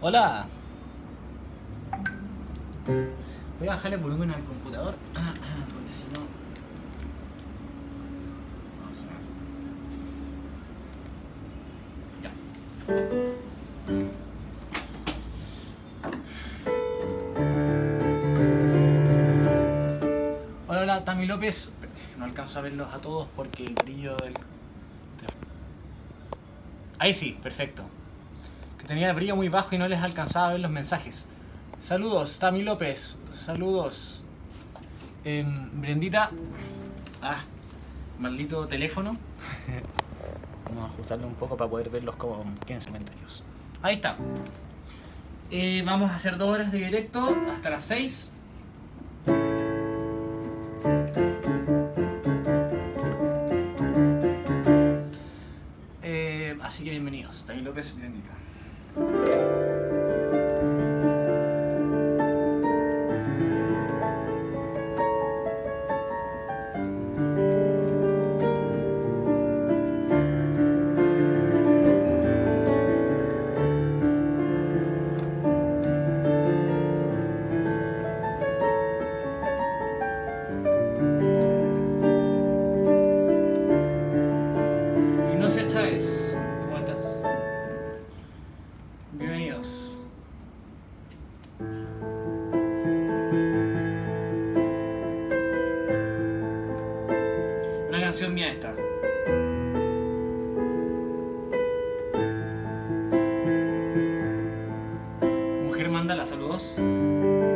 Hola. Voy a bajarle el volumen al computador. Porque si no. Vamos a ver. Ya. Hola, hola, Tami López. No alcanzo a verlos a todos porque el brillo del. Ahí sí, perfecto. Tenía el brillo muy bajo y no les alcanzaba a ver los mensajes. Saludos, Tami López. Saludos. Em, Brendita. Ah, maldito teléfono. Vamos a ajustarlo un poco para poder verlos como 15 comentarios. Ahí está. Eh, vamos a hacer dos horas de directo hasta las 6. Mujer manda la saludos.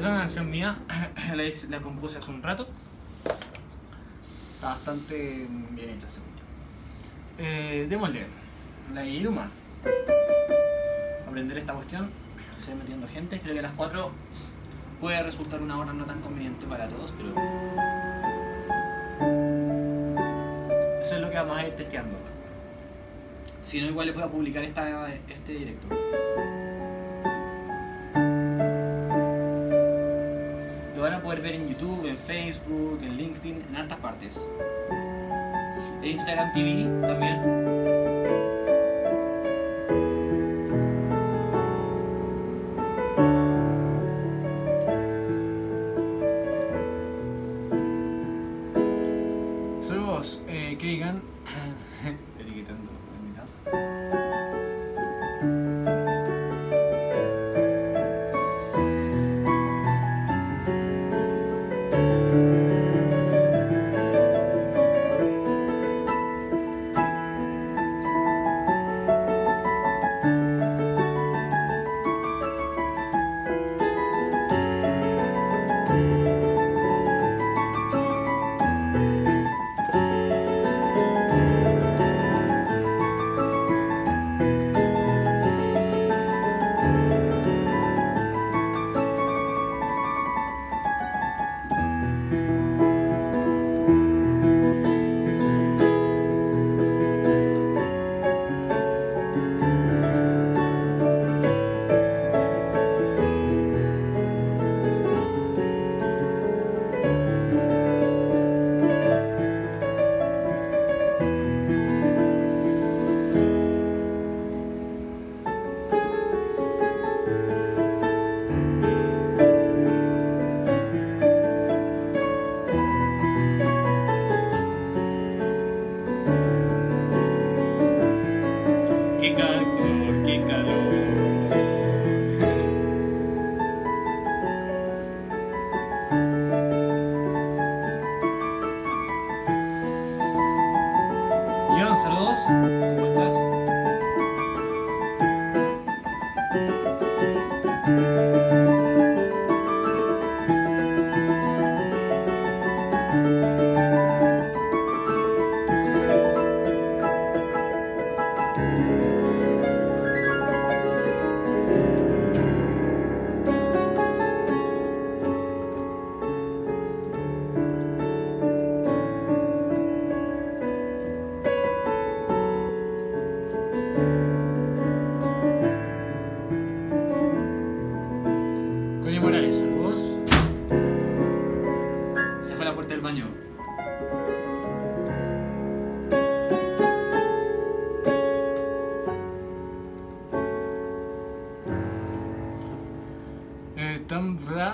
Es una canción mía, la, compuse hace un rato. Está bastante bien hecha, según yo. Eh, démosle, la Iruma. Aprender esta cuestión, se metiendo gente. Creo que a las 4 puede resultar una hora no tan conveniente para todos, pero. Eso es lo que vamos a ir testeando. Si no, igual les voy a publicar esta, este directo. En YouTube, en Facebook, en LinkedIn, en hartas partes. En Instagram TV también.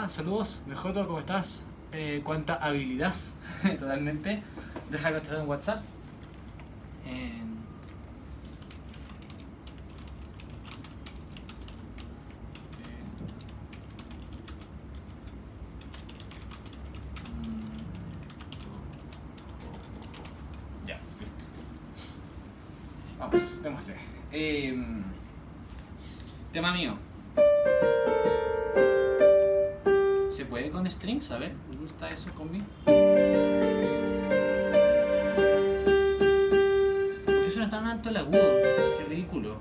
Ra, saludos. BJ, ¿cómo estás? Eh, ¿Cuánta habilidad? Totalmente. Deja contestar en WhatsApp. Eh, Ya, listo. Vamos, démosle. Eh, tema mío. Con strings? A ver, ¿me gusta eso conmigo? ¿Por qué suena tan alto el agudo? Qué ridículo.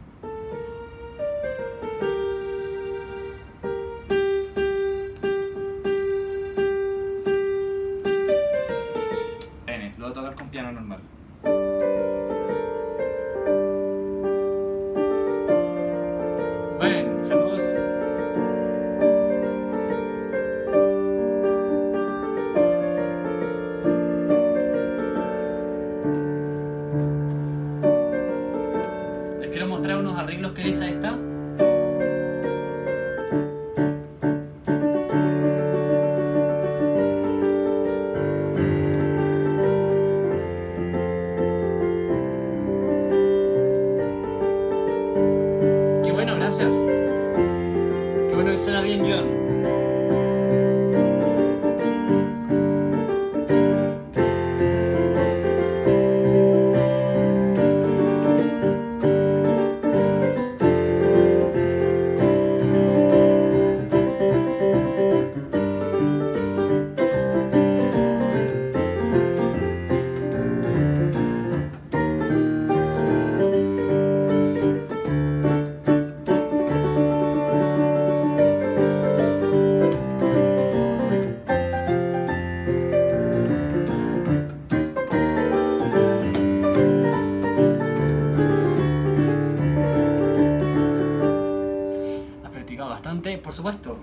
Supuesto.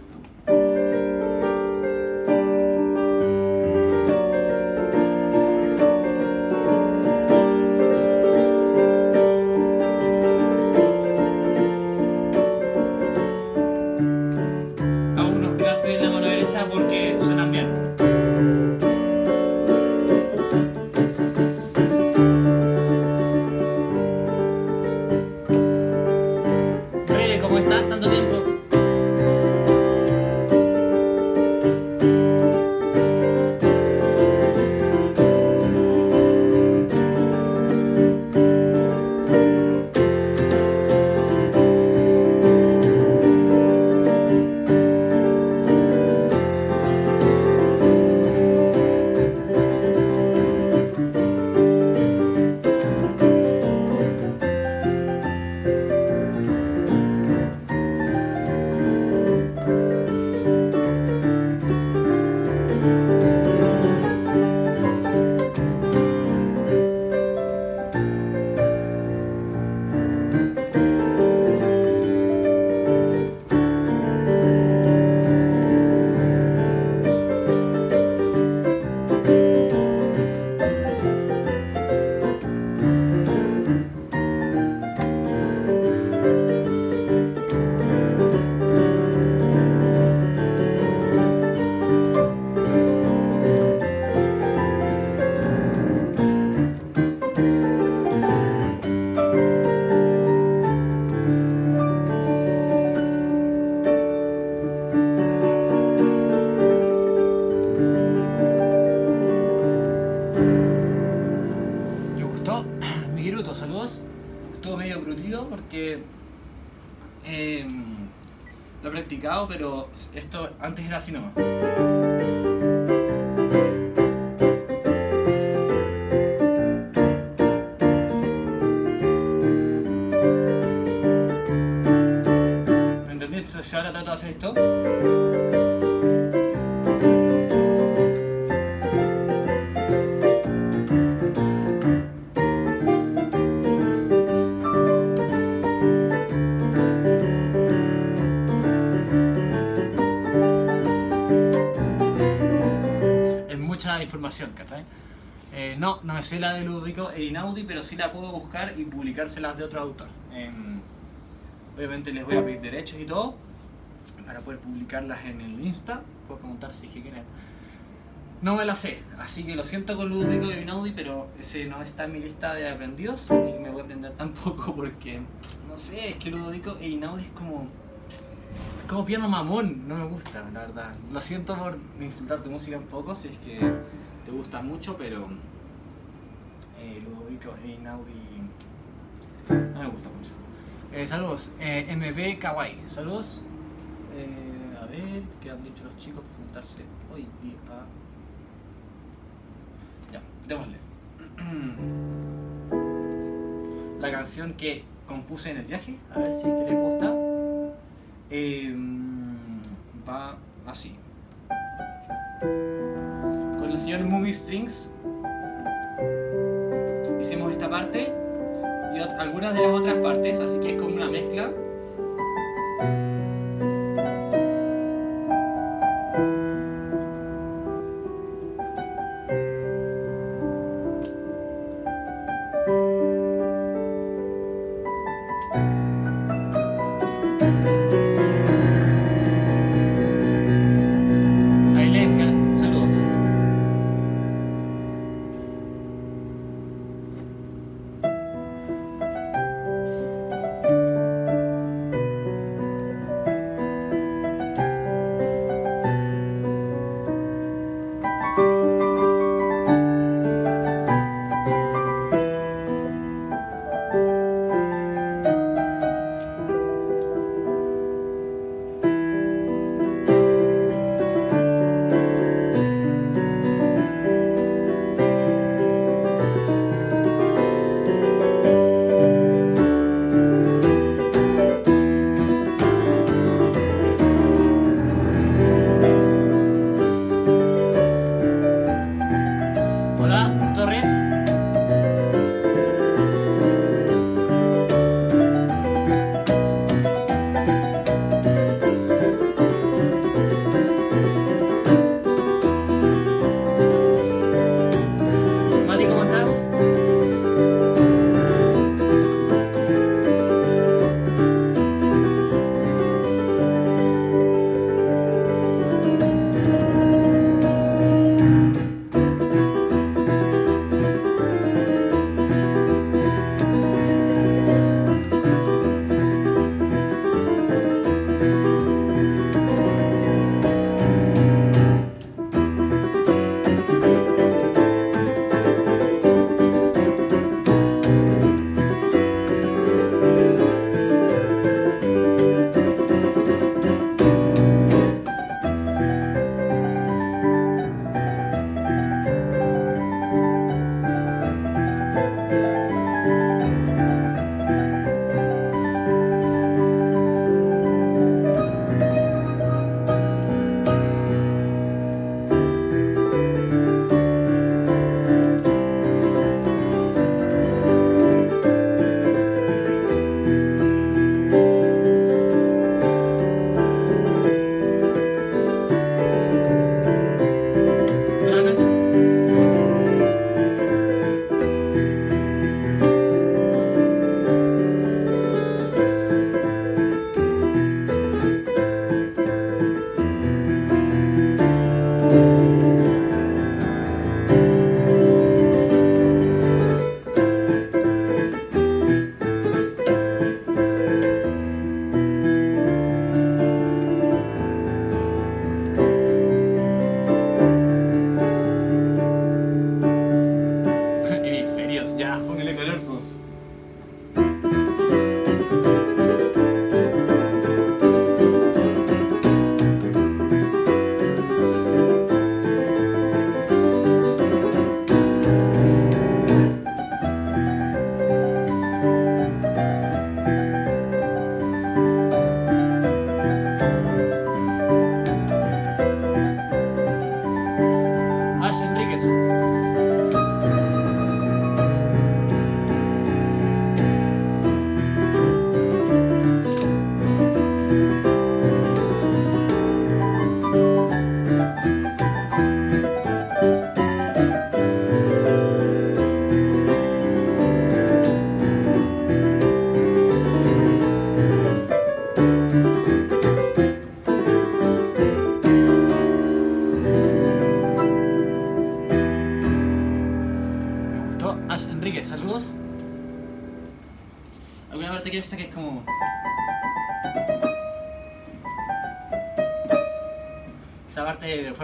Esto antes era así nomás. ¿Me entendí? Entonces ahora trato de hacer esto. ¿Cachai? Eh, no, no me sé la de Ludovico e Inaudi, pero sí la puedo buscar y publicárselas de otro autor. Em, obviamente les voy a pedir derechos y todo para poder publicarlas en el Insta. Puedo preguntar si es que quieren. No me la sé, así que lo siento con Ludovico e Inaudi, pero ese no está en mi lista de aprendidos y me voy a aprender tampoco porque, no sé, es que Ludovico e Inaudi es como como piano mamón, no me gusta, la verdad. Lo siento por insultar tu música un poco, si es que te gusta mucho, pero eh, Ludovico e Inaudi no me gusta mucho. Eh, saludos, eh, MB Kawaii, saludos. Eh, a ver, ¿qué han dicho los chicos para juntarse hoy día? Ya, démosle. La canción que compuse en el viaje, a ver si es que les gusta. Eh, va así. Con el señor Movie Strings hicimos esta parte y algunas de las otras partes, así que es como una mezcla.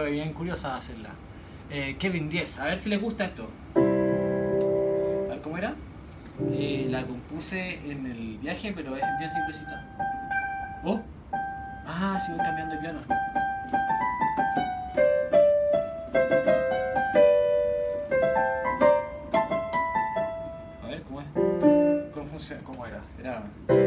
Bien curiosa hacerla. Eh, Kevin 10, a ver si les gusta esto. A ver cómo era. Eh, la compuse en el viaje, pero es bien simplecita. Oh, ah, voy cambiando de piano. A ver cómo es. ¿Cómo funciona? ¿Cómo? Era. Era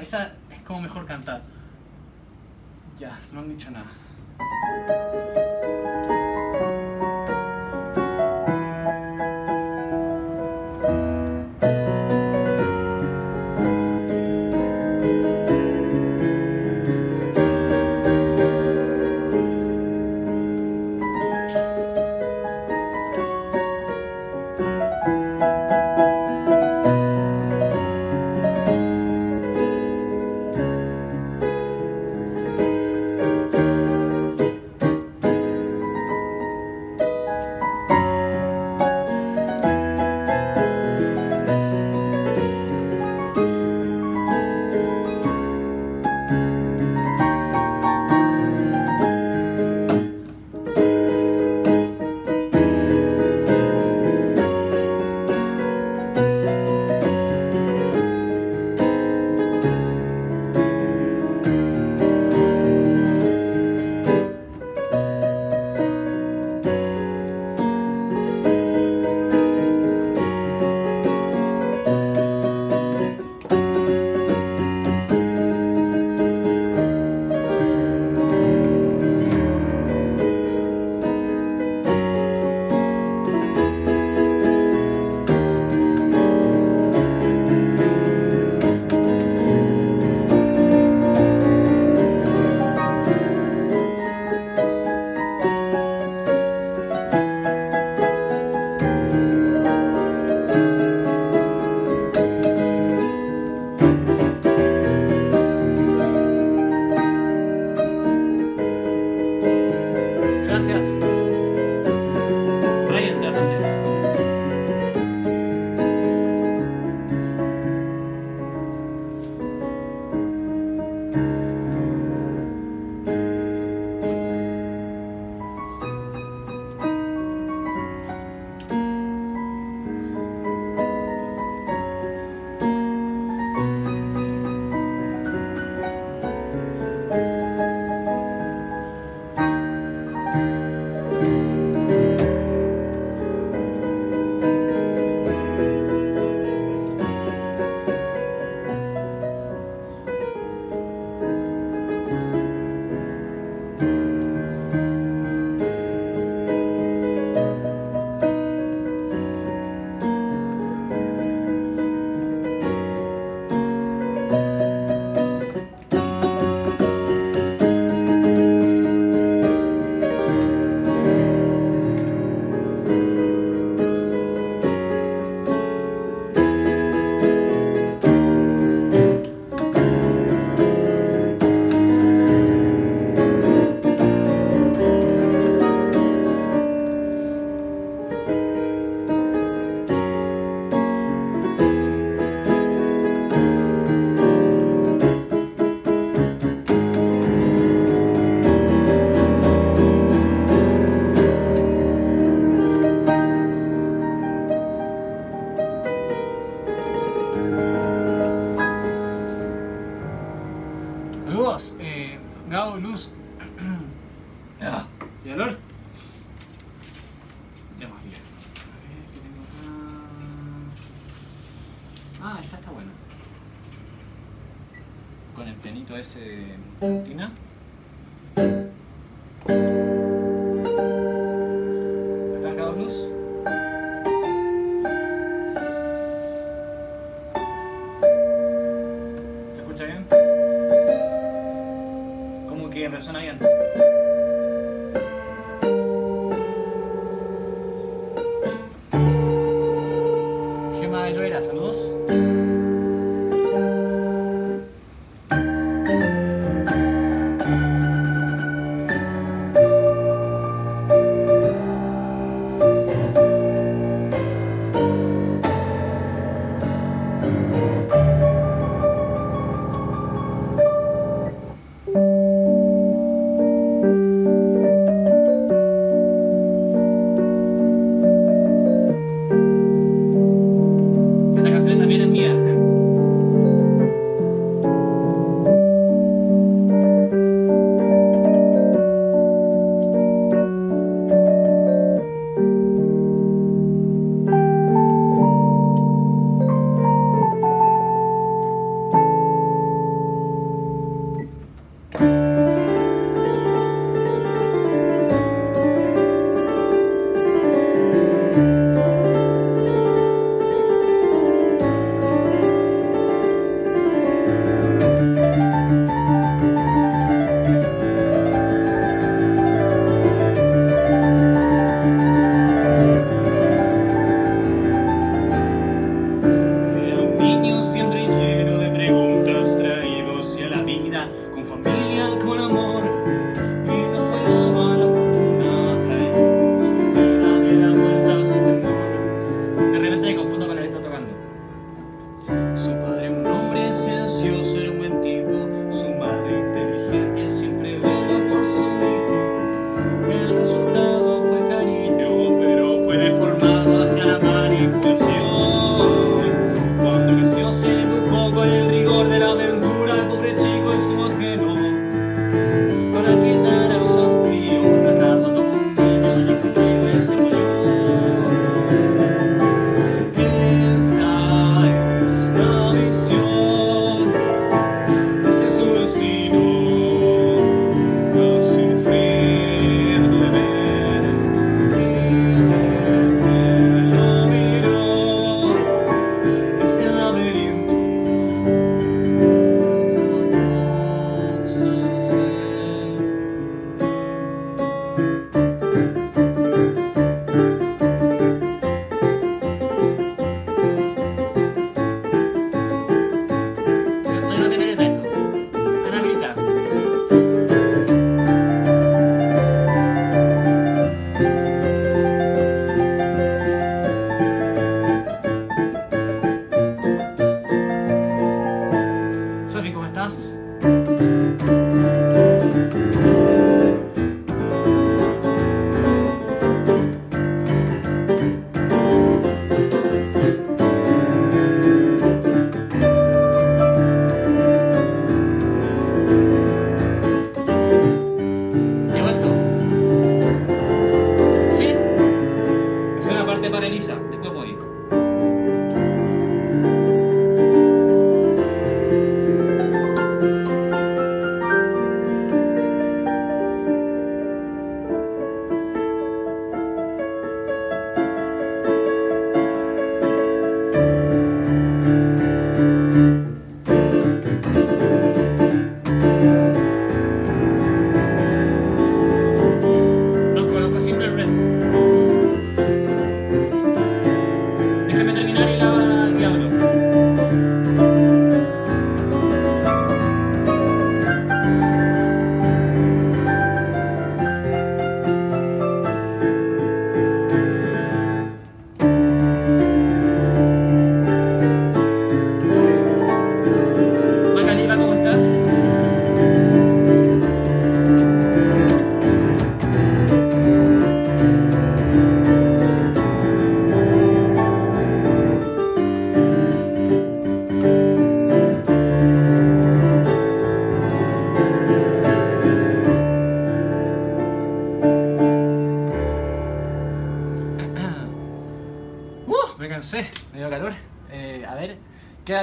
esa es como mejor cantar. Ya, no han dicho nada.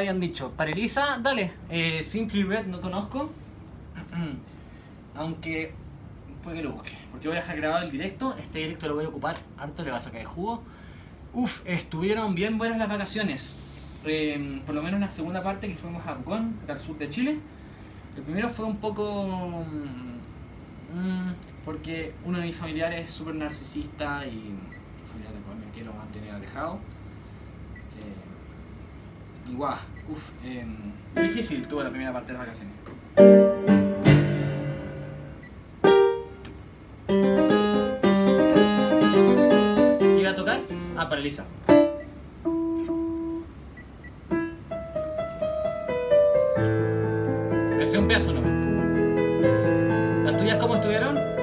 Habían dicho? Para Elisa, dale. Eh, Simply Red no conozco. Aunque puede que lo busque. Porque voy a dejar grabado el directo. Este directo lo voy a ocupar harto, le va a sacar el jugo. Uf, estuvieron bien buenas las vacaciones. Eh, por lo menos la segunda parte que fuimos a Pucón, al sur de Chile. El primero fue un poco... mm, porque uno de mis familiares es súper narcisista y familiar de que lo mantenía alejado. Y guau, em, difícil tuvo la primera parte de las vacaciones. ¿Qué iba a tocar? Ah, para Elisa. Me un pedazo nomás. ¿Las tuyas cómo estuvieron?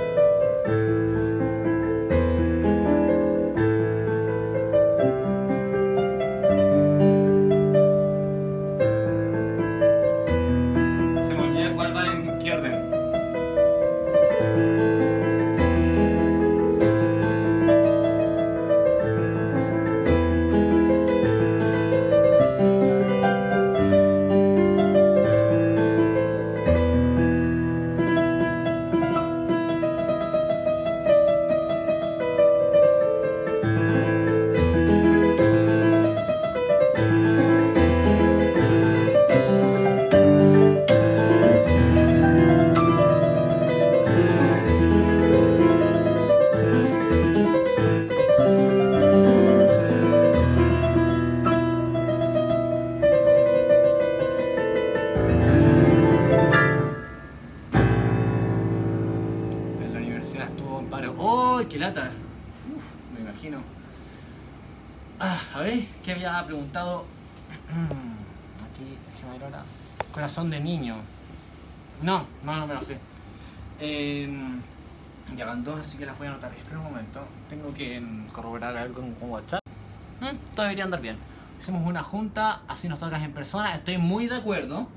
Que las voy a anotar. Espera un momento. Tengo que corroborar algo con, con WhatsApp. Mm, todo debería andar bien. Hacemos una junta, así nos tocas en persona. Estoy muy de acuerdo.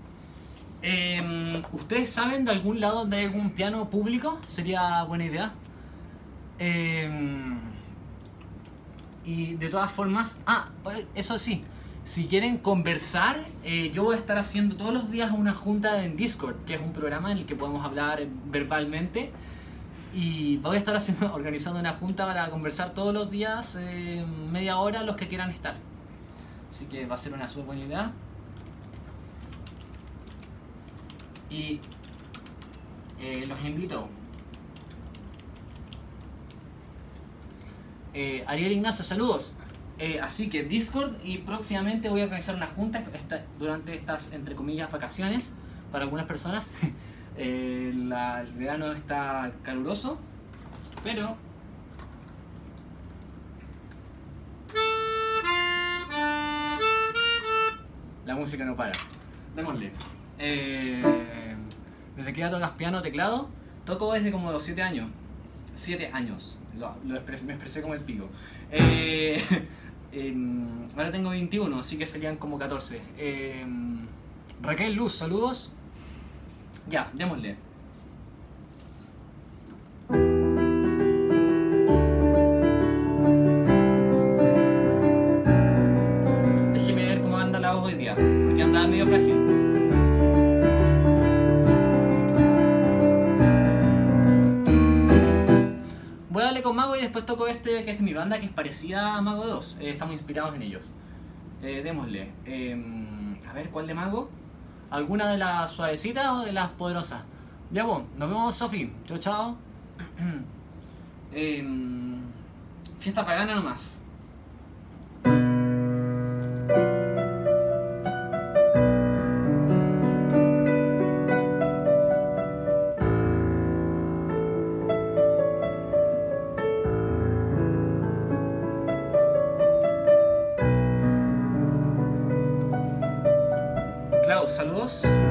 Eh, ¿Ustedes saben de algún lado hay algún piano público? Sería buena idea. Eh, y de todas formas, ah, eso sí, si quieren conversar, eh, yo voy a estar haciendo todos los días una junta en Discord, que es un programa en el que podemos hablar verbalmente. Y voy a estar organizando una junta para conversar todos los días, eh, media hora, los que quieran estar. Así que va a ser una súper buena idea. Y eh, los invito. Eh, Ariel Ignacio, saludos. Así que Discord y próximamente voy a organizar una junta durante estas, entre comillas, vacaciones para algunas personas. Eh, el verano está caluroso, pero... La música no para. Démosle. Eh, desde que ya tocas piano, teclado, toco desde como los 7 años. 7 años. Lo, lo me expresé como el pico. Eh, ahora tengo 21, así que serían como 14. Em, Raquel Luz, saludos. Ya, démosle. Déjeme ver cómo anda la voz hoy día, porque anda medio frágil. Voy a darle con Mago y después toco este que es mi banda que es parecida a Mago 2. Eh, estamos inspirados en ellos. Eh, démosle. Em, a ver, ¿cuál de Mago? ¿Alguna de las suavecitas o de las poderosas? Ya, bueno, nos vemos, Sofi. Chao, chao. Em, fiesta pagana nomás. Saludos.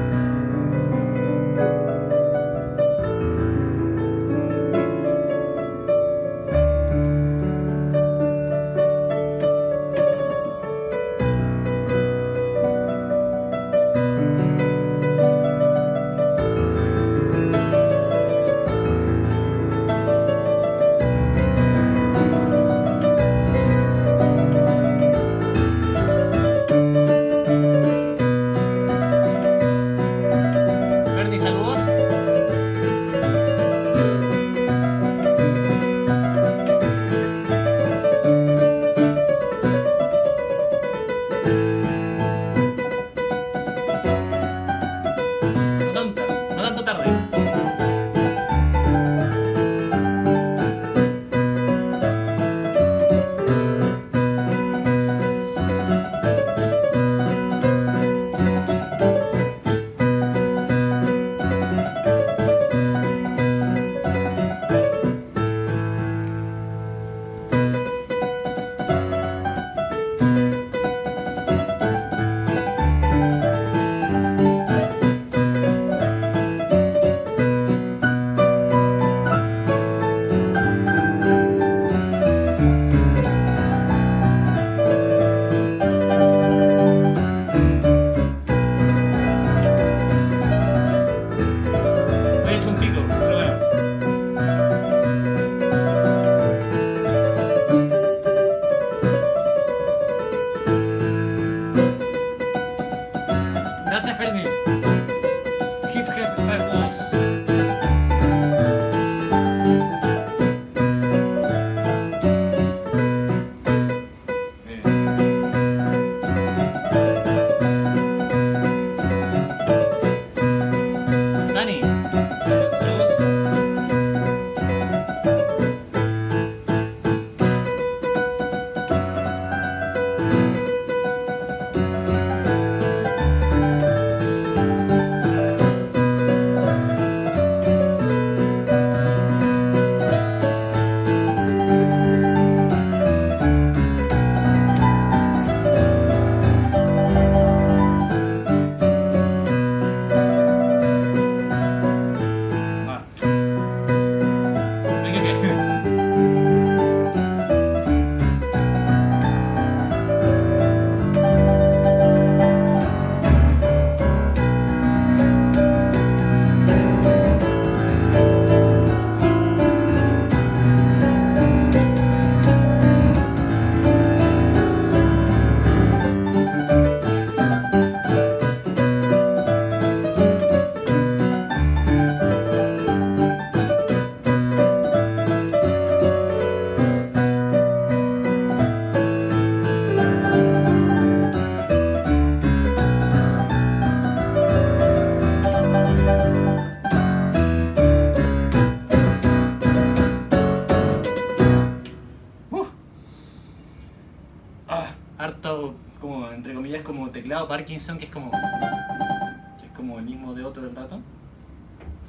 Que es como. es como el mismo de otro del rato.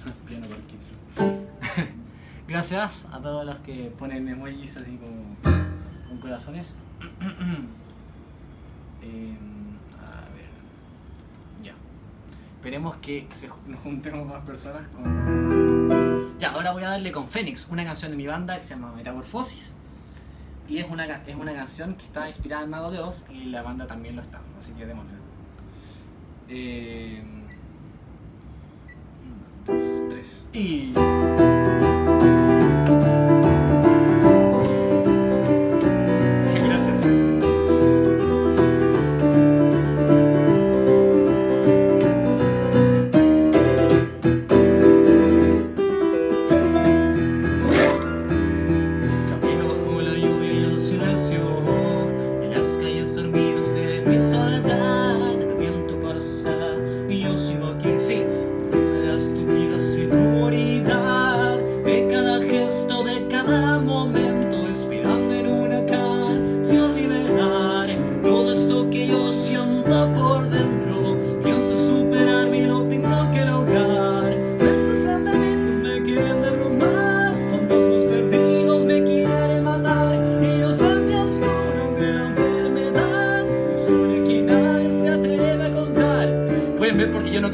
Piano Parkinson. Gracias a todos los que ponen emojis así como. con corazones. Ver. Ya. Esperemos que nos juntemos más personas con. Ya, ahora voy a darle con Fénix, una canción de mi banda que se llama Metamorfosis. Y es una, es una canción que está inspirada en Mago de Oz y la banda también lo está, así que démosle. Eh, uno, dos, tres y.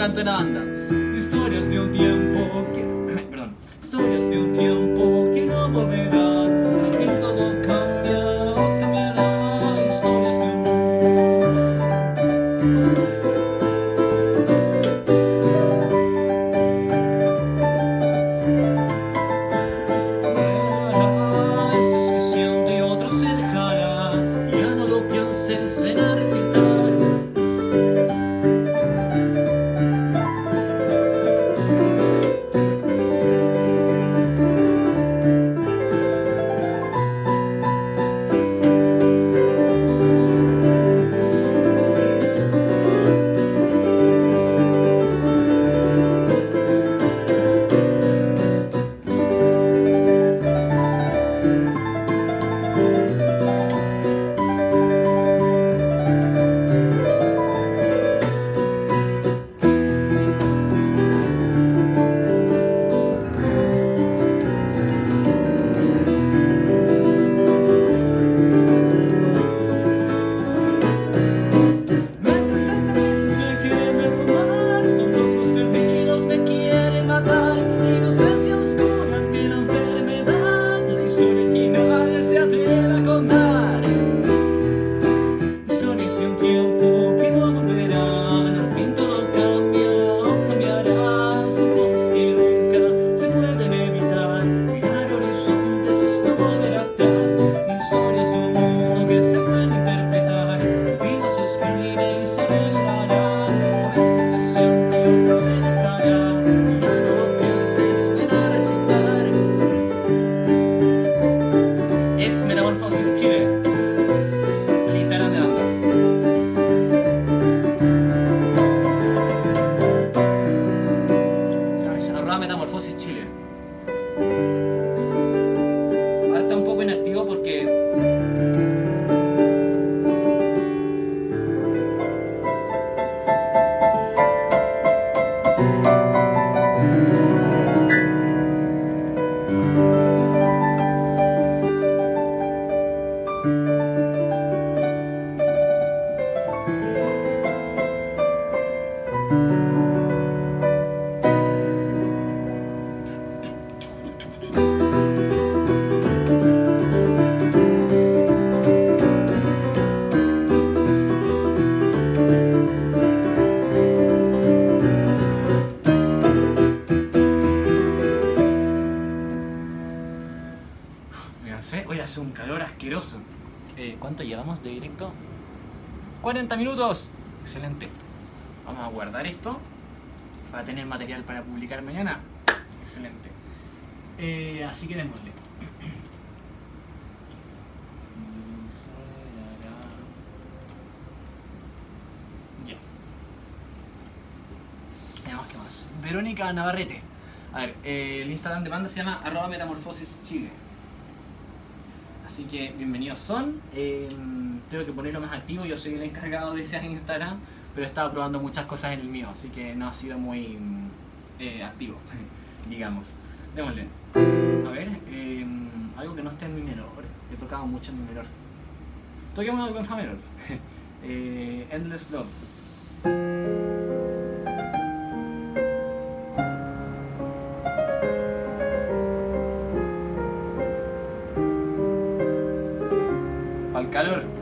ver porque yo no canto en la 40 minutos. Excelente. Vamos a guardar esto para tener material para publicar mañana. Excelente. Eh, así que démosle. Ya. Más. Verónica Navarrete. A ver, eh, el Instagram de banda se llama arroba metamorfosis chile. Así que bienvenidos son. Eh, tengo que ponerlo más activo, yo soy el encargado de ese Instagram, pero he estado probando muchas cosas en el mío, así que no ha sido muy eh, activo, digamos. Démosle. A ver, eh, algo que no esté en mi menor, que he tocado mucho en mi menor. Toquemos algo en fa menor. Eh, Endless Love. Calor.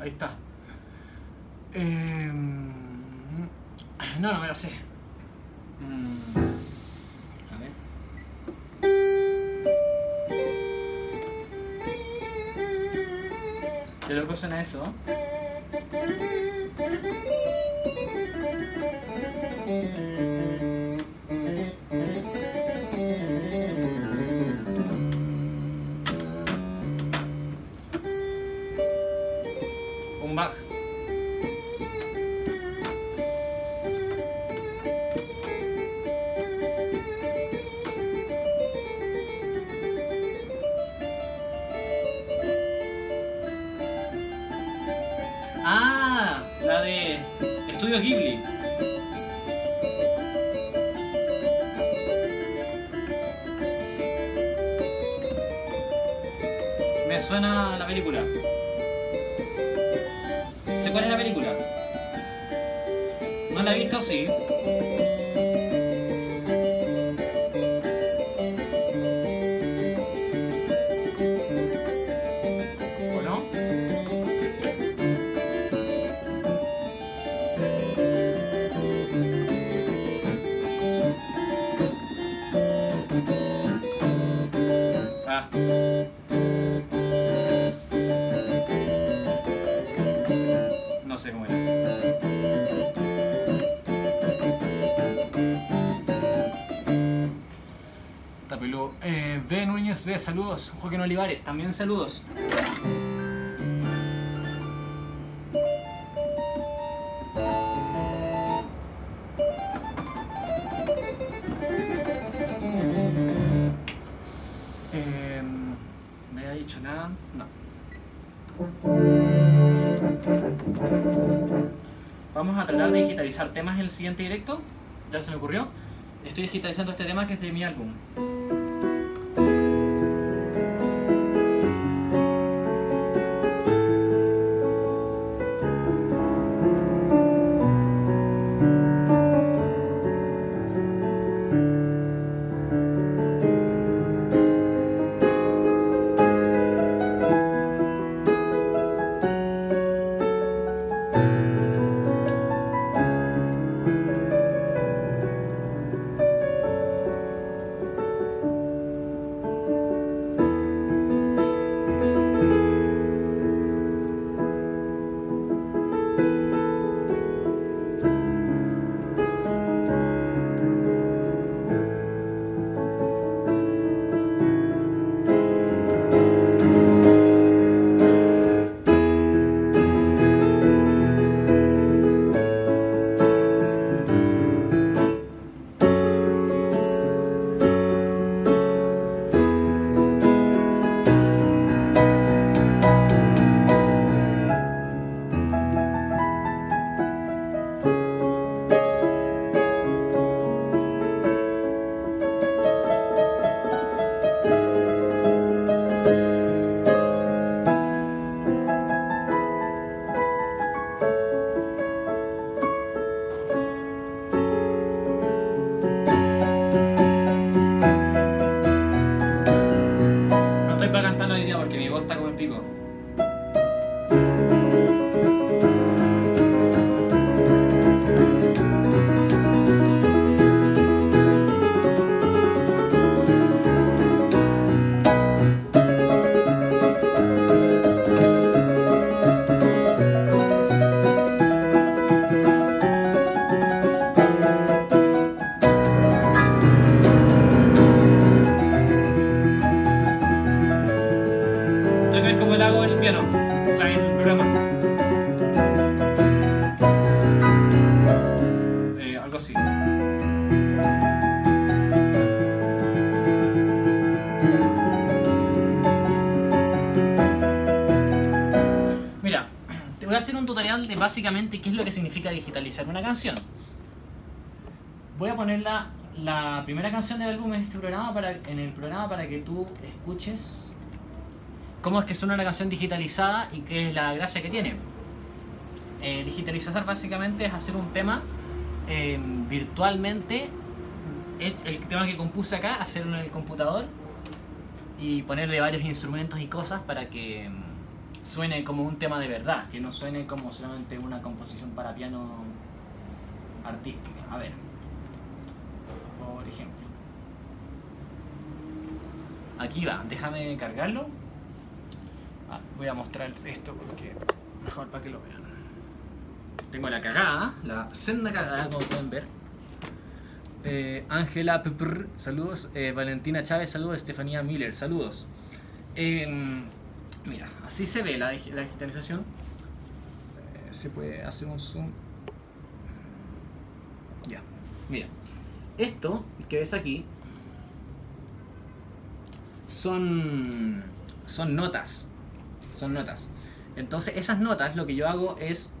Ahí está. Em, no, no me la sé. Mm, a ver. ¿Qué loco suena eso? Saludos. Joaquín Olivares, también saludos. Eh, ¿Me ha dicho nada? No. Vamos a tratar de digitalizar temas en el siguiente directo. Ya se me ocurrió. Estoy digitalizando este tema que es de mi álbum. Básicamente qué es lo que significa digitalizar una canción. Voy a poner la, primera canción del álbum en este para, en el programa para que tú escuches cómo es que suena una canción digitalizada y qué es la gracia que tiene. Eh, digitalizar básicamente es hacer un tema eh, virtualmente, el, tema que compuse acá, hacerlo en el computador y ponerle varios instrumentos y cosas para que mm, suene como un tema de verdad, que no suene como solamente una composición para piano artística. A ver, por ejemplo. Aquí va, déjame cargarlo. Ah, voy a mostrar esto porque mejor para que lo vean. Tengo la cagada, la senda cagada, como pueden ver. Eh, Ángela Pepr, saludos. Eh, Valentina Chávez, saludos. Estefanía Miller, saludos. Em, mira, así se ve la, digi- la digitalización. Eh, se puede hacer un zoom. Ya, mira. Esto que ves aquí son, son notas. Son notas. Entonces, esas notas lo que yo hago es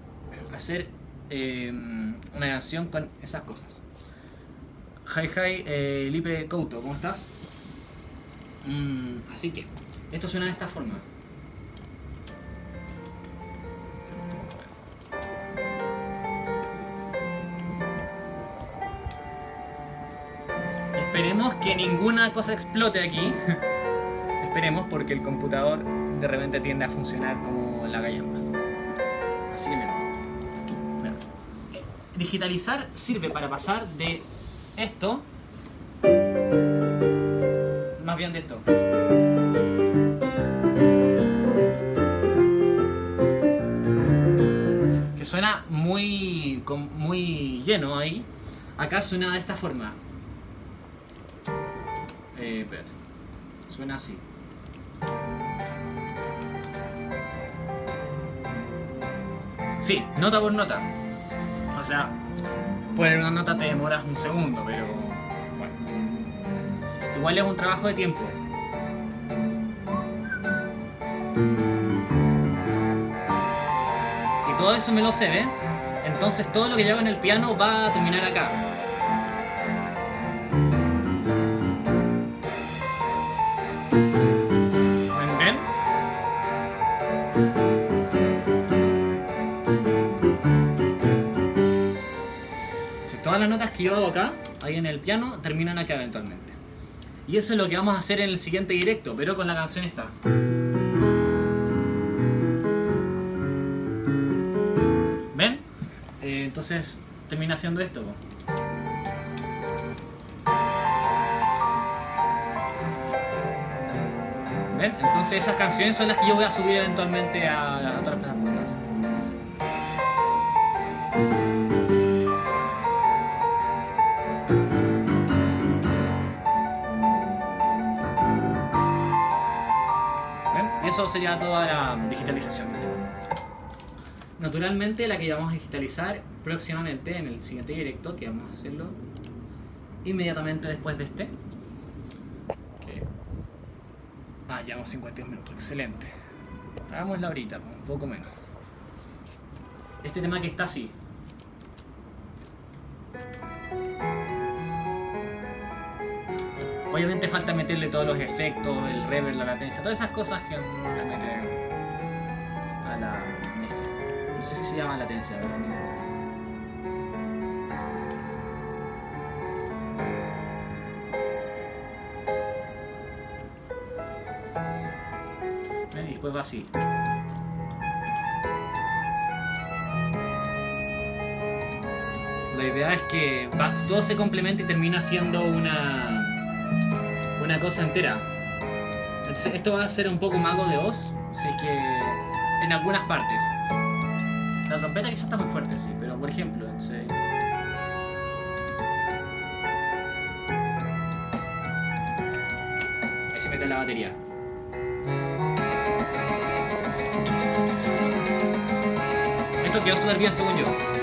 hacer eh, una canción con esas cosas. Hi, hi, eh, Lipe Couto, ¿cómo estás? Mm, así que, esto suena de esta forma. Cosa explote aquí. Esperemos porque el computador de repente tiende a funcionar como la gallamba. Así que mira. Mira. Digitalizar sirve para pasar de esto, más bien de esto. Que suena muy, muy lleno ahí. Acá suena de esta forma. Eh. Suena así. Sí, nota por nota. O sea, poner una nota te demoras un segundo, pero bueno. Igual es un trabajo de tiempo. Y todo eso me lo sé, ¿ves? Entonces todo lo que yo en el piano va a terminar acá. Las notas que yo hago acá, ahí en el piano, terminan acá eventualmente. Y eso es lo que vamos a hacer en el siguiente directo, pero con la canción esta. ¿Ven? Eh, entonces termina haciendo esto. ¿Ven? Entonces esas canciones son las que yo voy a subir eventualmente a, a otras plataformas. Sería toda la digitalización. Naturalmente la que vamos a digitalizar próximamente en el siguiente directo, que vamos a hacerlo inmediatamente después de este. Que... Ah, llevamos 52 minutos, excelente. Hagámosla ahorita, un poco menos. Este tema que está así. Obviamente falta meterle todos los efectos, el reverb, la latencia, todas esas cosas que uno le mete a la. No sé si se llama latencia, pero. Ven, Y después va así. La idea es que va- todo se complementa y termina siendo una una cosa entera. Entonces, esto va a ser un poco mago de Oz, así que en algunas partes. La trompeta quizás está muy fuerte, sí, pero por ejemplo, entonces, ahí se mete la batería. Esto quedó súper bien según yo.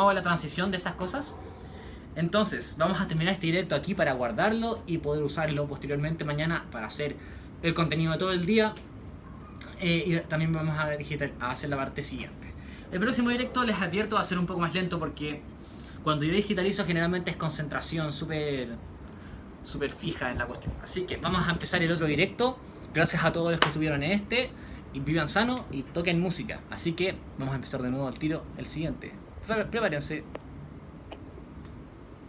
Hago la transición de esas cosas. Entonces, vamos a terminar este directo aquí para guardarlo y poder usarlo posteriormente mañana para hacer el contenido de todo el día. Eh, y también vamos a, digital, a hacer la parte siguiente. El próximo directo les advierto va a ser un poco más lento porque cuando yo digitalizo generalmente es concentración súper súper fija en la cuestión. Así que vamos a empezar el otro directo. Gracias a todos los que estuvieron en este. Y vivan sano y toquen música. Así que vamos a empezar de nuevo al tiro el siguiente. pela aliança